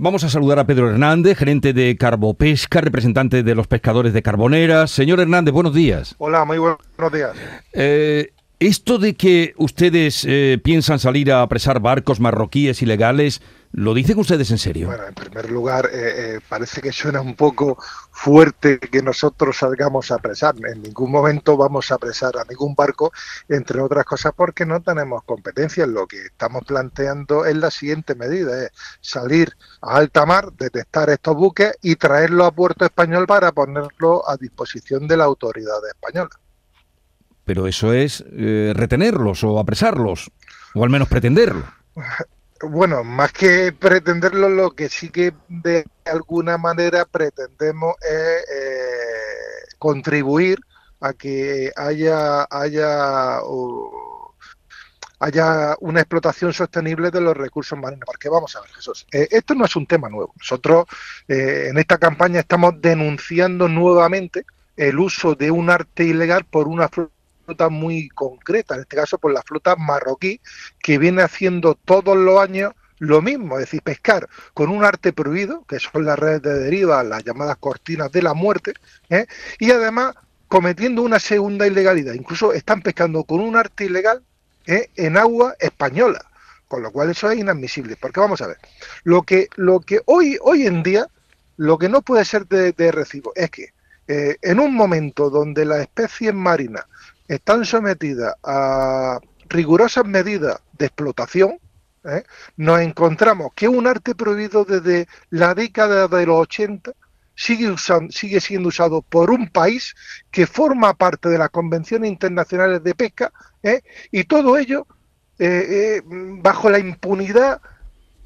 Vamos a saludar a Pedro Hernández, gerente de Carbopesca, representante de los pescadores de Carboneras. Señor Hernández, buenos días. Hola, muy buenos días. Eh, esto de que ustedes eh, piensan salir a apresar barcos marroquíes ilegales, ¿lo dicen ustedes en serio? Bueno, en primer lugar, eh, eh, parece que suena un poco fuerte que nosotros salgamos a apresar. En ningún momento vamos a apresar a ningún barco, entre otras cosas porque no tenemos competencia. Lo que estamos planteando es la siguiente medida, es salir a alta mar, detectar estos buques y traerlos a puerto español para ponerlos a disposición de la autoridad española pero eso es eh, retenerlos o apresarlos, o al menos pretenderlo. Bueno, más que pretenderlo, lo que sí que de alguna manera pretendemos es eh, contribuir a que haya haya haya una explotación sostenible de los recursos marinos. Porque vamos a ver, Jesús, eh, esto no es un tema nuevo. Nosotros en esta campaña estamos denunciando nuevamente el uso de un arte ilegal por una flota flota muy concreta, en este caso por la flota marroquí, que viene haciendo todos los años lo mismo, es decir, pescar con un arte prohibido, que son las redes de deriva, las llamadas cortinas de la muerte, ¿eh? y además cometiendo una segunda ilegalidad. Incluso están pescando con un arte ilegal ¿eh? en agua española, con lo cual eso es inadmisible. Porque vamos a ver, lo que, lo que hoy, hoy en día, lo que no puede ser de, recibo es que eh, en un momento donde las especies marinas están sometidas a rigurosas medidas de explotación, ¿eh? nos encontramos que un arte prohibido desde la década de los 80 sigue, sigue siendo usado por un país que forma parte de las convenciones internacionales de pesca ¿eh? y todo ello eh, bajo la impunidad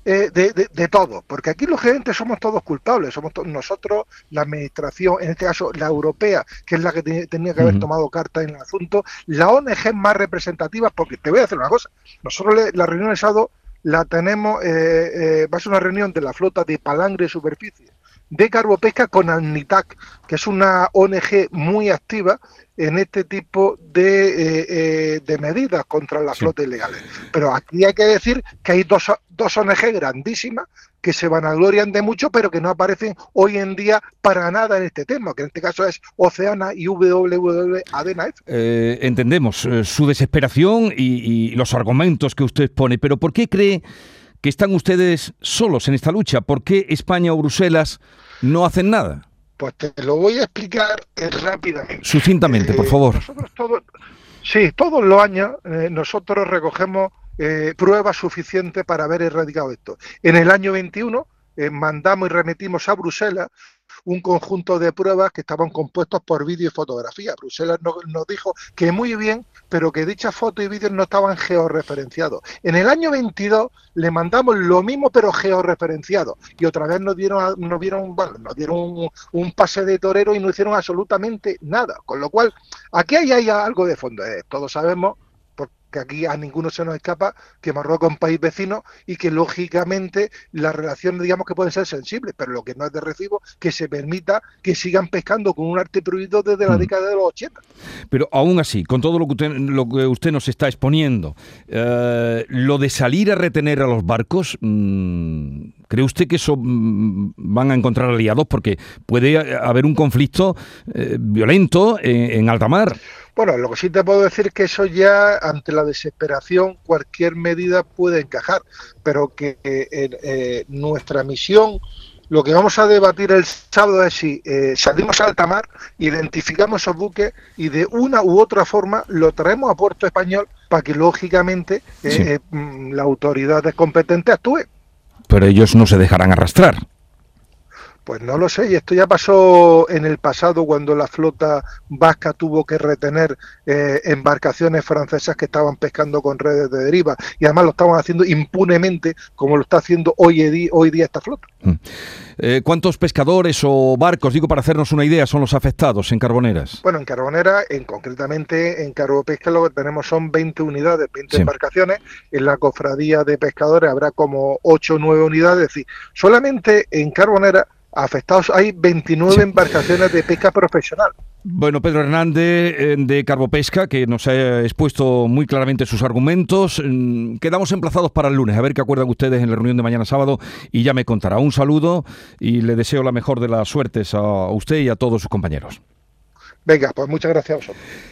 eh, de, de, todo, porque aquí los gerentes somos todos culpables, somos nosotros, la administración, en este caso la europea, que es la que tenía que haber tomado carta en el asunto, la ONG más representativa, porque te voy a decir una cosa, nosotros la reunión de sábado la tenemos, eh, eh, va a ser una reunión de la flota de palangre y superficie de carbopesca con ANITAC, que es una ONG muy activa en este tipo de, eh, eh, de medidas contra las flotas ilegales. Pero aquí hay que decir que hay dos, dos ONG grandísimas que se vanaglorian de mucho, pero que no aparecen hoy en día para nada en este tema, que en este caso es Oceana y WWF eh, entendemos su desesperación y, y los argumentos que usted pone, pero ¿por qué cree que están ustedes solos en esta lucha? ¿Por qué España o Bruselas no hacen nada? Pues te lo voy a explicar eh, rápidamente. Sucintamente, por eh, favor. sí, todos los años eh, nosotros recogemos pruebas suficientes para haber erradicado esto. En el año 21 mandamos y remitimos a Bruselas un conjunto de pruebas que estaban compuestos por vídeo y fotografía. Bruselas nos, dijo que muy bien, pero que dichas fotos y vídeos no estaban georreferenciados. En el año 22 le mandamos lo mismo, pero georreferenciado. Y otra vez nos dieron, nos dieron, nos dieron un, pase de torero y no hicieron absolutamente nada. Con lo cual, aquí hay, hay algo de fondo. Eh, todos sabemos que aquí a ninguno se nos escapa que Marruecos es un país vecino y que lógicamente las relaciones digamos que pueden ser sensibles, pero lo que no es de recibo que se permita que sigan pescando con un arte prohibido desde la mm. década de los 80. Pero aún así, con todo lo que usted, lo que usted nos está exponiendo, eh, lo de salir a retener a los barcos, mm, ¿cree usted que eso mm, van a encontrar aliados? Porque puede haber un conflicto eh, violento en alta mar. Bueno, lo que sí te puedo decir es que eso ya, ante la desesperación, cualquier medida puede encajar, pero que eh, eh, nuestra misión, lo que vamos a debatir el sábado es si eh, salimos a alta mar, identificamos esos buques y de una u otra forma lo traemos a puerto español para que, lógicamente, mm, las autoridades competentes actúen. Pero ellos no se dejarán arrastrar. Pues no lo sé, y esto ya pasó en el pasado cuando la flota vasca tuvo que retener eh, embarcaciones francesas que estaban pescando con redes de deriva y además lo estaban haciendo impunemente como lo está haciendo hoy, hoy día esta flota. Mm. Eh, ¿Cuántos pescadores o barcos, digo para hacernos una idea, son los afectados en Carboneras? Bueno, en Carbonera, en, concretamente en Carbopesca lo que tenemos son 20 unidades, 20 embarcaciones. En la cofradía de pescadores habrá como 8 o 9 unidades. Es decir, solamente en Carbonera afectados. Hay 29 embarcaciones de pesca profesional. Bueno, Pedro Hernández eh, de Carbopesca, que nos ha expuesto muy claramente sus argumentos. Mm, quedamos emplazados para el lunes, a ver qué acuerdan ustedes en la reunión de mañana sábado y ya me contará. Un saludo y le deseo la mejor de las suertes a usted y a todos sus compañeros. Venga, pues muchas gracias a vosotros.